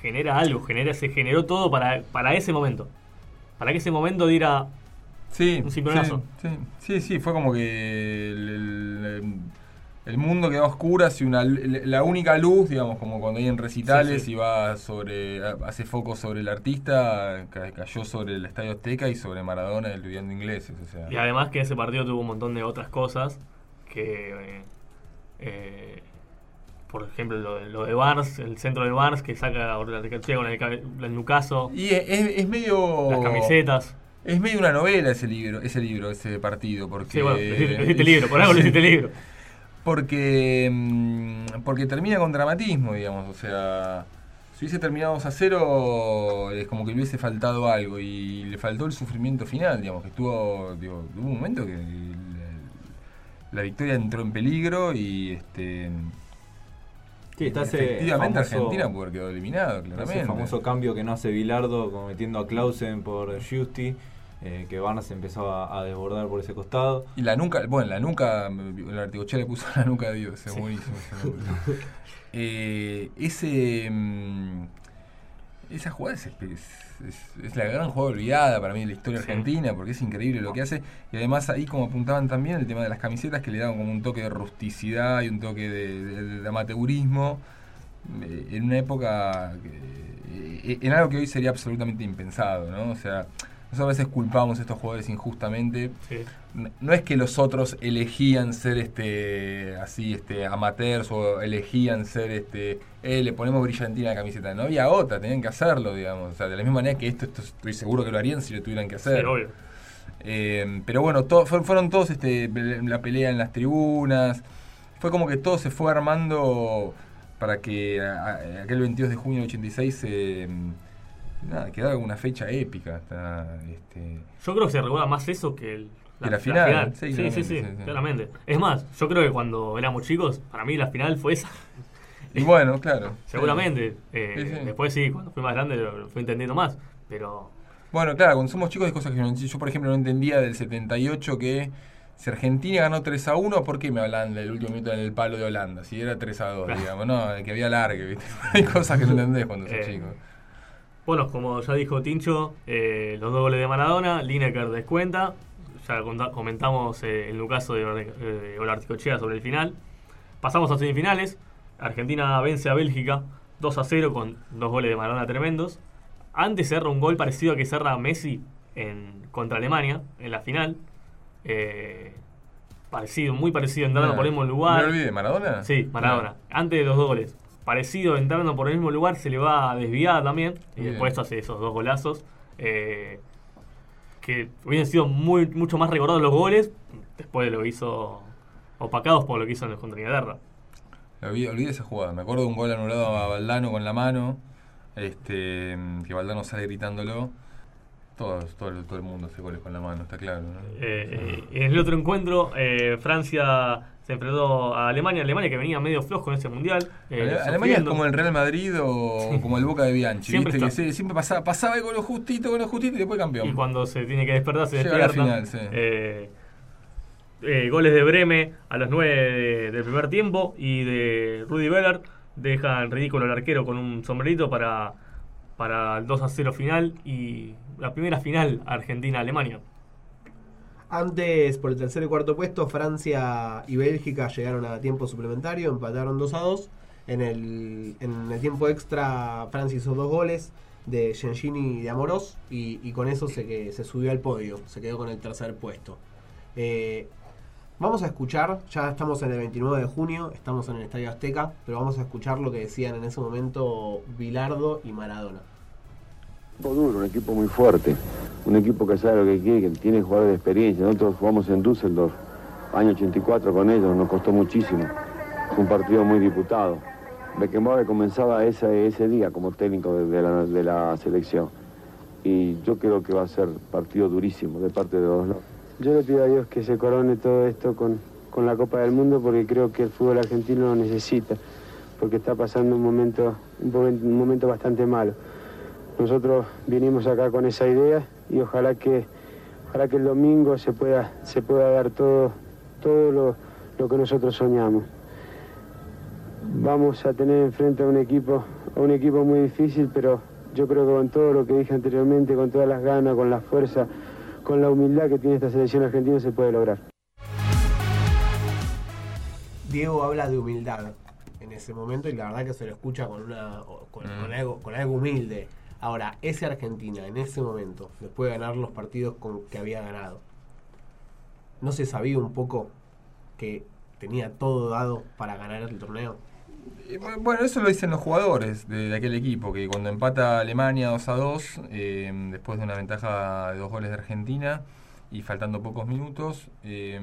genera algo, genera, se generó todo para, para ese momento. Para que ese momento diera. Sí, Un sí, sí, sí, sí, fue como que el, el- el mundo quedó a oscuras y una, la única luz, digamos, como cuando hay en recitales Sí, sí. y va sobre, hace foco sobre el artista, ca- cayó sobre el Estadio Azteca y sobre Maradona y el estudiante ingleses, o sea. Y además que ese partido tuvo un montón de otras cosas que. eh, eh, por ejemplo, lo, de- lo de Barnes, el centro de Barnes que saca la con el, el Nucaso, Y es, es- es medio... las camisetas. Es medio una novela ese libro, ese libro, ese partido, porque... Sí, bueno, le hiciste- le hiciste libro, por *laughs* algo le hiciste libro. Porque, mm, porque termina con dramatismo, digamos. O sea, si hubiese terminado 2 a 0, es como que le hubiese faltado algo. Y le faltó el sufrimiento final, digamos. Que estuvo. Digo, hubo un momento que la, la victoria entró en peligro y. este Sí, está efectivamente famoso- Argentina haber quedado eliminado, claramente. Ese famoso cambio que no hace Bilardo, metiendo a Clausen por Justi, eh, que Barnes empezó a, a desbordar por ese costado. Y la nuca, bueno, la nuca, la articochea le puso *laughs* la nuca a Dios, es *laughs* buenísimo. Eh, ese. mm, esa jugada es, es- es- es la gran jugada olvidada para mí de la historia Sí. argentina, porque es increíble lo que hace. Y además, ahí, como apuntaban también, el tema de las camisetas que le daban como un toque de rusticidad y un toque de, de- de amateurismo. eh, En una época. que- eh, en algo que hoy sería absolutamente impensado, ¿no? O sea, nosotros a veces culpamos a estos jugadores injustamente. Sí. no- es que los otros elegían ser este así este amateurs o elegían ser este eh, le ponemos brillantina a la camiseta no había otra tenían que hacerlo digamos. O sea de la misma manera que esto, esto estoy seguro que lo harían si lo tuvieran que hacer. Sí, obvio. Eh, pero bueno to- fue- fueron todos este la pelea en las tribunas. Fue como que todo se fue armando para que a- a- aquel 22 de junio del 86 eh, nada, como una fecha épica hasta, este, Yo creo que se recuerda más eso que el, la final, sí, Sí, sí, claramente, sí, sí, sí. claramente. Es más, yo creo que cuando éramos chicos, para mí la final fue esa. y bueno claro *laughs* Seguramente. Eh, Sí. Después sí, cuando fui más grande lo, fui entendiendo más. Pero Bueno, claro, cuando somos chicos hay cosas que no. Yo, por ejemplo, no entendía del 78 que si Argentina ganó 3 a 1, ¿por qué me hablan del último minuto en el palo de Holanda? Si era 3 a 2, Claro. digamos, no, que había largue, ¿viste? *laughs* hay cosas que no entendés cuando sos Eh, chico. Bueno, como ya dijo Tincho, eh, los dos goles de Maradona, Lineker descuenta. Ya comentamos eh, el caso de, eh, Olarticochea sobre el final. Pasamos a semifinales. Argentina vence a Bélgica 2 a 0 con dos goles de Maradona tremendos. Antes cerra un gol parecido a que cerra Messi en, contra Alemania en la final. Eh, parecido, muy parecido, entrando por el mismo lugar. ¿Me olvidé? ¿Maradona? Sí, Maradona. Antes de los dos goles. Parecido, entrando por el mismo lugar, se le va desviada también. Y después hace esos dos golazos. eh, que hubiesen sido muy, mucho más recordados los goles. Después de lo que hizo. Opacados por lo que hizo en el contra Inglaterra. Olvidé, esa jugada. Me acuerdo de un gol anulado a Valdano con la mano. Este, que Valdano sale gritándolo. Todos, todo, el- todo el mundo hace goles con la mano, está claro. ¿no? Eh, eh, en el otro encuentro, Francia se enfrentó a Alemania. Alemania que venía medio flojo en ese mundial. eh, Ale- Alemania es como el Real Madrid o como el Boca de Bianchi, Siempre ¿viste? Que se- siempre pasaba, pasaba con lo justito, con lo justito y después campeón. Y cuando se tiene que despertar, se Llega despierta. final, sí. Eh, eh, goles de Breme a los 9 de- del primer tiempo y de Rudy Veller dejan ridículo al arquero con un sombrerito para, para el 2 a 0 final y la primera final Argentina-Alemania. Antes, por el tercer y cuarto puesto, Francia y Bélgica llegaron a tiempo suplementario, empataron 2 a 2. En el, en el tiempo extra, Francia hizo dos goles de Gengini y de Amorós y, con eso se, que, se subió al podio, se quedó con el tercer puesto. Eh, vamos a escuchar, ya estamos en el 29 de junio, estamos en el Estadio Azteca, pero vamos a escuchar lo que decían en ese momento Bilardo y Maradona. Equipo duro, un equipo muy fuerte, un equipo que sabe lo que quiere, que tiene jugadores de experiencia. Nosotros jugamos en Düsseldorf, año 84 con ellos, nos costó muchísimo. Fue un partido muy disputado. Beckenbauer comenzaba ese, ese día como técnico de, la, de la selección. Y yo creo que va a ser partido durísimo de parte de los dos. Yo le pido a Dios que se corone todo esto con, con la Copa del Mundo porque creo que el fútbol argentino lo necesita, porque está pasando un momento, un momento bastante malo. Nosotros vinimos acá con esa idea y ojalá que, ojalá que el domingo se pueda, se pueda dar todo, todo lo, lo que nosotros soñamos. Vamos a tener enfrente a un equipo, a un equipo muy difícil, pero yo creo que con todo lo que dije anteriormente, con todas las ganas, con la fuerza, con la humildad que tiene esta selección argentina se puede lograr. Diego habla de humildad en ese momento y la verdad que se lo escucha con una con, Mm. con algo, con algo humilde. Ahora, ese Argentina en ese momento, después de ganar los partidos con, que había ganado, ¿no se sabía un poco que tenía todo dado para ganar el torneo? Bu- Bueno, eso lo dicen los jugadores de, aquel equipo, que cuando empata Alemania 2 a 2, eh, después de una ventaja de dos goles de Argentina y faltando pocos minutos, eh,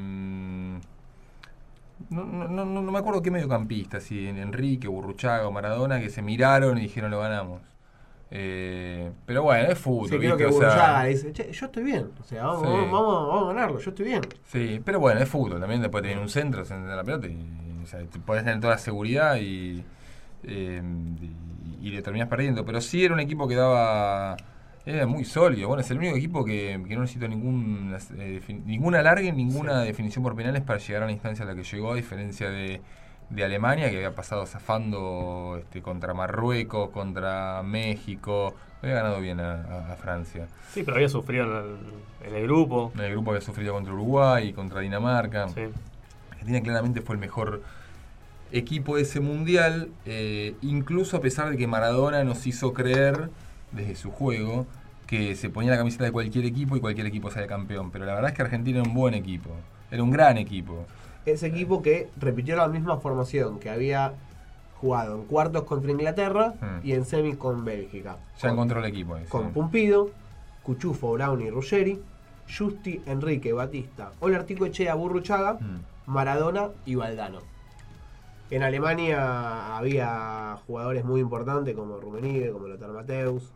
no, no, no, no me acuerdo qué mediocampista, si Enrique, Burruchaga o Maradona, que se miraron y dijeron lo ganamos. Eh, pero bueno, es fútbol. Sí, creo ¿viste? que O sea, dice, che, yo estoy bien, o sea, vamos, Sí. vamos, vamos, vamos a ganarlo, yo estoy bien. Sí, pero bueno, es fútbol. También después tener un centro, se la pelota y, o sea, te podés tener toda la seguridad y, eh, y, y le terminás perdiendo. Pero sí era un equipo que daba. Era muy sólido. Bueno, es el único equipo que, que no necesitó ningún, eh, ninguna alargue, ninguna definición por penales para llegar a la instancia a la que llegó, a diferencia de, de Alemania, que había pasado zafando este, contra Marruecos, contra México. Había ganado bien a, Francia. Sí, pero había sufrido en el, en el grupo. El grupo había sufrido contra Uruguay, contra Dinamarca. Sí. Argentina claramente fue el mejor equipo de ese mundial, eh, incluso a pesar de que Maradona nos hizo creer desde su juego que se ponía la camiseta de cualquier equipo y cualquier equipo salía campeón. Pero la verdad es que Argentina era un buen equipo, era un gran equipo. Ese equipo que repitió la misma formación que había jugado en cuartos contra Inglaterra Hmm. y en semis con Bélgica. Ya Con- encontró el equipo. ahí, sí. con Pumpido, Cuchufo, Brown y Ruggeri, Justi, Enrique, Batista, Olartico Echea, Burruchaga, Mm. Maradona y Valdano. En Alemania había jugadores muy importantes como Rummenigge, como Lothar Mateus,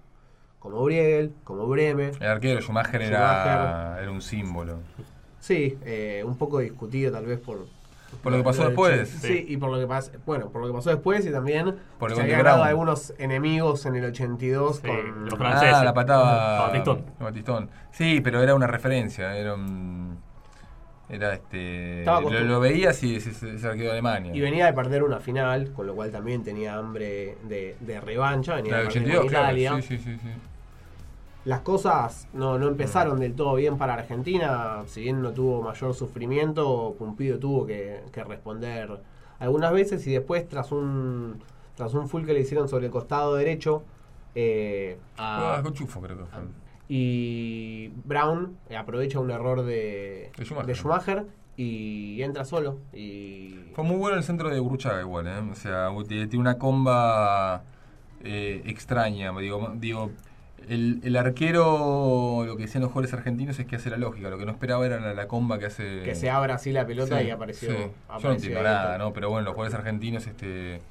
como Briegel, como Breme. El arquero Schumacher, Era, era un símbolo. Sí, eh, un poco discutido tal vez por... Por lo que pasó de después. Sí, y por lo que pasó, bueno, por lo que pasó después y también Por el se había ganado algunos enemigos en el 82 Sí, con... los franceses. Ah, la patada. Batistón. Batistón. Sí, pero era una referencia. Era un. Era este. Lo, lo veías y arquero de Alemania. Y venía de perder una final, con lo cual también tenía hambre de, de revancha. Venía La de perder 82, con claro. Italia. Sí, sí, sí, sí. Las cosas no, no empezaron del todo bien para Argentina. Si bien no tuvo mayor sufrimiento, Pumpido tuvo que, que responder algunas veces. Y después, tras un tras un full que le hicieron sobre el costado derecho, eh, a- Ah, con Chufo creo que fue. y Brown eh, aprovecha un error de, De Schumacher. de Schumacher y entra solo. Y Fue muy bueno el centro de Burruchaga igual, ¿eh? O sea, tiene tiene una comba eh, extraña. Digo, digo el, el arquero, lo que decían los jugadores argentinos es que hace la lógica. Lo que no esperaba era la, la comba que hace... que se abra así la pelota Sí, y apareció. sí. Yo no apareció entiendo nada, ¿no? Pero bueno, los jugadores argentinos este,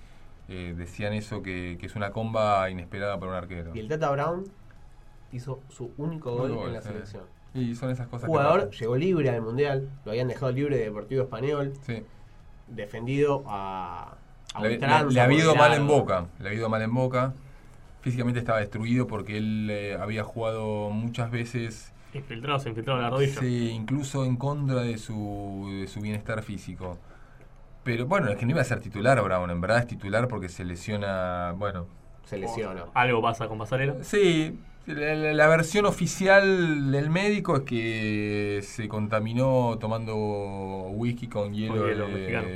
eh, decían eso, que, que es una comba inesperada para un arquero. Y el Tata Brown hizo su único gol gol, en la sí. selección. Y son esas cosas jugador que llegó libre al mundial, lo habían dejado libre de Deportivo Español. Sí. defendido a, a Le, le- ha habido el mal en boca. Le ha habido mal en boca. Físicamente estaba destruido porque él eh, había jugado muchas veces, Infiltrado, se infiltrado en la rodilla. sí, incluso en contra de su, de su bienestar físico. Pero bueno, es que no iba a ser titular Brown. En verdad es titular porque se lesiona, bueno, se lesiona. Algo pasa con Pasarela. Sí, la, la- la versión oficial del médico es que se contaminó tomando whisky con hielo, Con hielo de- mexicano.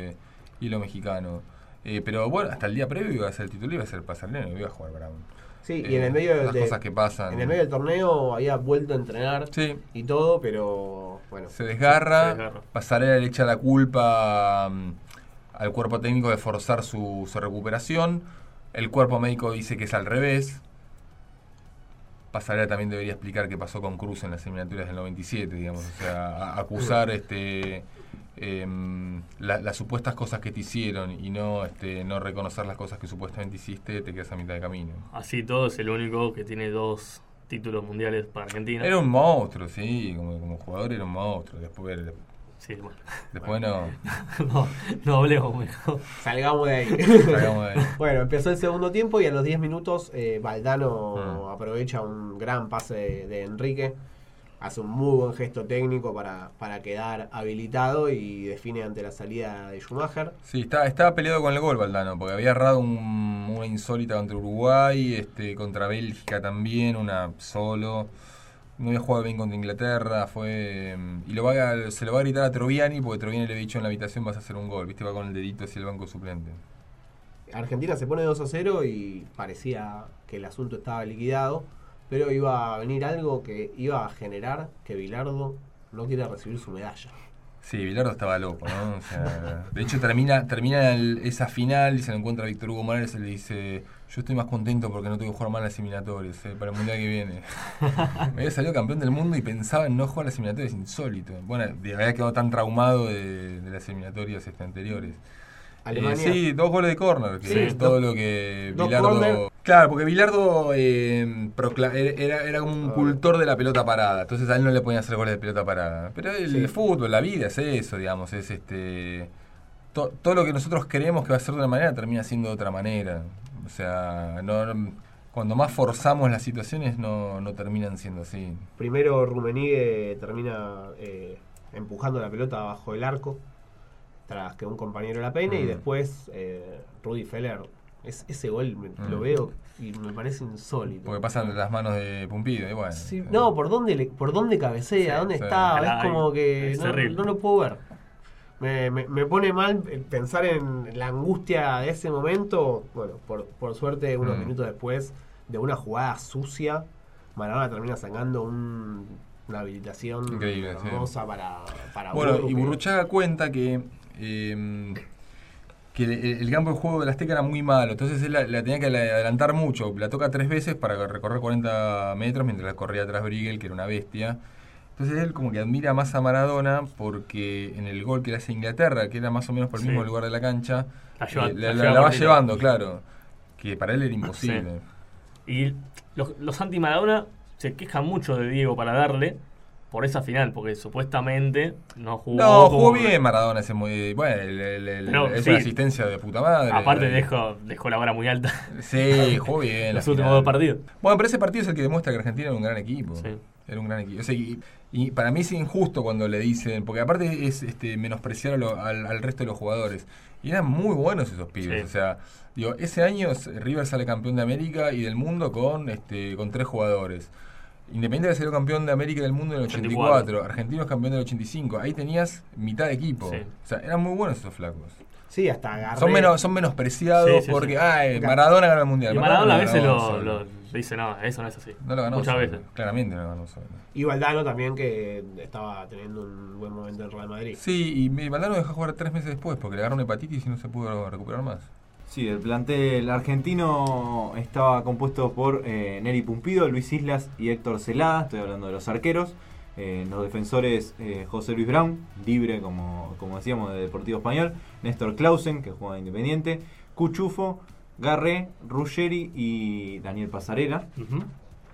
hielo mexicano. Eh, pero bueno, hasta el día previo iba a ser el titular, iba a ser Pasarela, no iba a jugar Brown. Sí, Eh, y en el medio las de- cosas que pasan. En el medio del torneo había vuelto a entrenar Sí, y todo, pero bueno. se desgarra, Se desgarra. Pasarela le echa la culpa mm, al cuerpo técnico de forzar su, su recuperación. El cuerpo médico dice que es al revés. Pasarela también debería explicar qué pasó con Cruz en las eliminatorias del 97, digamos. O sea, acusar este em, la- las supuestas cosas que te hicieron y no este, no reconocer las cosas que supuestamente hiciste, te quedas a mitad de camino. Así todo es el único que tiene dos títulos mundiales para Argentina. Era un monstruo, sí, como, como jugador era un monstruo. Después, Sí, bueno. después no. *laughs* no, no hablemos mejor. Salgamos de ahí. Salgamos de ahí. *laughs* bueno, empezó el segundo tiempo y a los 10 minutos eh, Valdano Mm. aprovecha un gran pase de, de Enrique. Hace un muy buen gesto técnico para, para quedar habilitado y define ante la salida de Schumacher. Sí, estaba, estaba peleado con el gol Valdano, porque había errado un- una insólita contra Uruguay, este, contra Bélgica también, una solo. No había jugado bien contra Inglaterra, fue y lo va a- se lo va a gritar a Troviani, porque Troviani le había dicho en la habitación vas a hacer un gol, viste, va con el dedito hacia el banco suplente. Argentina se pone 2 a 0 y parecía que el asunto estaba liquidado, pero iba a venir algo que iba a generar que Bilardo no quiera recibir su medalla. Sí, Bilardo estaba loco, ¿no? O sea, de hecho termina, termina el- esa final y se lo encuentra Víctor Hugo Morales y le dice, yo estoy más contento porque no tengo que jugar más las eliminatorias eh, para el mundial que viene. Me *laughs* había salido campeón del mundo y pensaba en no jugar las eliminatorias, insólito. Bueno, había quedado tan traumado de, de las eliminatorias este, anteriores. Alemania. Eh, sí, dos goles de córner, que Sí, es todo lo que Bilardo... Claro, porque Bilardo eh, era, era como un Ah. cultor de la pelota parada, entonces a él no le podían hacer goles de pelota parada. Pero el Sí. fútbol, la vida es eso, digamos, es este... to- todo lo que nosotros creemos que va a ser de una manera termina siendo de otra manera. O sea, no, no- cuando más forzamos las situaciones no, no terminan siendo así. Primero Rumenigue termina eh, empujando la pelota bajo el arco tras que un compañero la peine y Mm. después eh, Rudy Feller. Es, ese gol me- Mm. lo veo y me parece insólito. Porque pasan de las manos de Pumpido. Sí, sea, no, ¿por dónde, le- por dónde cabecea? Sí, ¿Dónde sí. está? Es como que es no, lo puedo ver. Me, me- me pone mal eh, pensar en la angustia de ese momento. Bueno, por, por suerte, unos Mm. minutos después de una jugada sucia, Maradona termina sacando un- una habilitación Increíble, sí. hermosa para, para Bueno, y Burruchaga cuenta que, eh, que el, el campo de juego del Azteca era muy malo, entonces él la, la tenía que adelantar mucho. La toca tres veces para recorrer 40 metros mientras corría atrás Briegel, que era una bestia. Entonces él como que admira más a Maradona porque en el gol que le hace Inglaterra, que era más o menos por el Sí. mismo lugar de la cancha, La lleva- eh, la la, lleva la- la va llevando, claro. Que para él era imposible. Y los, los anti-Maradona se quejan mucho de Diego para darle por esa final, porque supuestamente no jugó. No, jugó bien Maradona ese muy bueno, el- el- el- Pero, es sí. una asistencia de puta madre. Aparte dejó, dejó la vara muy alta Sí, jugó bien. *laughs* los últimos dos partidos. Bueno, pero ese partido es el que demuestra que Argentina era un gran equipo. Sí. Era un gran equipo. O sea, y, y para mí es injusto cuando le dicen, porque aparte es este, menospreciar a lo- al, al resto de los jugadores. Y eran muy buenos esos pibes. Sí. O sea, digo, ese año River sale campeón de América y del mundo con, este, con tres jugadores. Independiente salió campeón de América y del mundo en el 84, 84. Argentinos campeón del 85. Ahí tenías mitad de equipo. Sí. O sea, eran muy buenos esos flacos. Sí, hasta agarré. Son, menos, son menospreciados Sí, sí, porque, sí. ay, Maradona ganó el mundial. Y Maradona a veces lo, dice, no, eso no es así. No lo ganó Muchas solo, veces. Claramente no lo ganó solo. Y Valdano también, que estaba teniendo un buen momento en Real Madrid. Sí, y Valdano dejó jugar tres meses después porque le agarró una hepatitis y no se pudo recuperar más. Sí, el plantel argentino estaba compuesto por eh, Neri Pumpido, Luis Islas y Héctor Celada, estoy hablando de los arqueros. Eh, los defensores eh, José Luis Brown, libre como, como decíamos de Deportivo Español, Néstor Clausen, que juega de Independiente, Cuchufo, Garré, Ruggeri y Daniel Pasarela,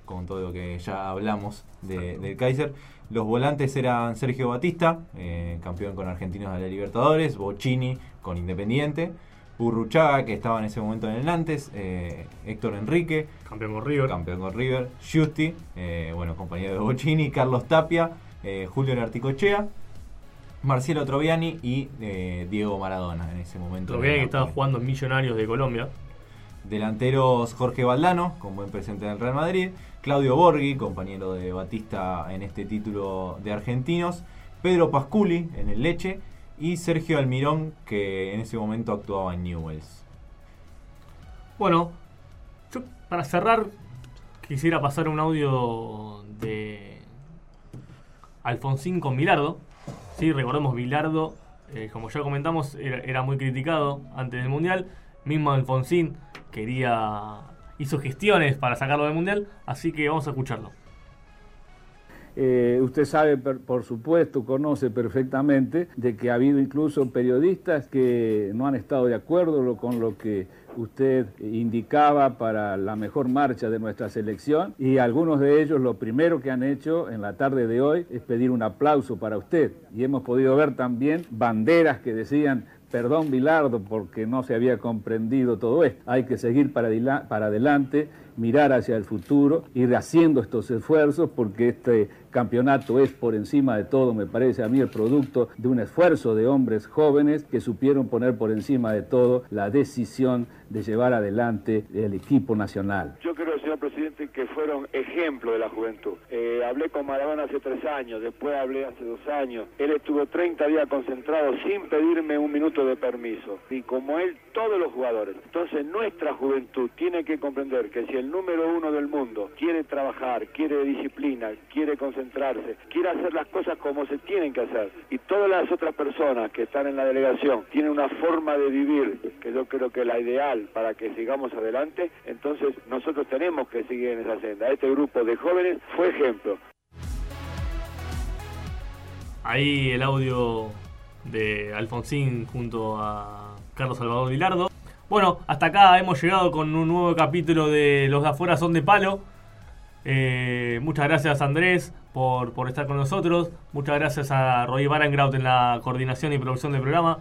con todo lo que ya hablamos de- del Kaiser. Los volantes eran Sergio Batista, eh, campeón con Argentinos de la Libertadores, Bocini con Independiente, Burruchaga, que estaba en ese momento en el Nantes, eh, Héctor Enrique, Campeón con River. campeón con River, eh, bueno, compañero de Bocini, Carlos Tapia, eh, Julio Articochea, Marcelo Troviani y eh, Diego Maradona en ese momento. Lo que estaba jugando en Millonarios de Colombia. Delanteros Jorge Valdano, con buen presente en el Real Madrid. Claudio Borghi, compañero de Batista en este título de argentinos. Pedro Pasculi en el Leche. Y Sergio Almirón, que en ese momento actuaba en Newells. Bueno, yo para cerrar quisiera pasar un audio de Alfonsín con Bilardo. Sí, recordemos Bilardo, eh, como ya comentamos, era, era muy criticado antes del Mundial. Mismo Alfonsín quería hizo gestiones para sacarlo del Mundial, así que vamos a escucharlo. Eh, usted sabe, per- por supuesto, conoce perfectamente de que ha habido incluso periodistas que no han estado de acuerdo con lo que usted indicaba para la mejor marcha de nuestra selección y algunos de ellos lo primero que han hecho en la tarde de hoy es pedir un aplauso para usted y hemos podido ver también banderas que decían Perdón, Bilardo, porque no se había comprendido todo esto. Hay que seguir para adelante, mirar hacia el futuro, ir haciendo estos esfuerzos, porque este campeonato es por encima de todo, me parece a mí, el producto de un esfuerzo de hombres jóvenes que supieron poner por encima de todo la decisión de llevar adelante el equipo nacional. Yo creo, señor presidente, que fueron ejemplo de la juventud. Eh, hablé con Maradona hace tres años, después hablé hace dos años. Él estuvo 30 días concentrado sin pedirme un minuto de permiso. Y como él, todos los jugadores. Entonces, nuestra juventud tiene que comprender que si el número uno del mundo quiere trabajar, quiere disciplina, quiere concentrarse, quiere hacer las cosas como se tienen que hacer, y todas las otras personas que están en la delegación tienen una forma de vivir que yo creo que es la ideal para que sigamos adelante, entonces nosotros tenemos que seguir en esa senda. Este grupo de jóvenes fue ejemplo. Ahí el audio de Alfonsín junto a Carlos Salvador Vilardo. Bueno, hasta acá hemos llegado con un nuevo capítulo de Los de afuera son de palo. Eh, muchas gracias Andrés por, por estar con nosotros. Muchas gracias a Roy Barangraut en la coordinación y producción del programa.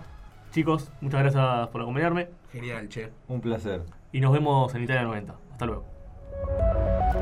Chicos, muchas gracias por acompañarme. Genial, che. Un placer. Y nos vemos en Italia 90. Hasta luego. Thank you.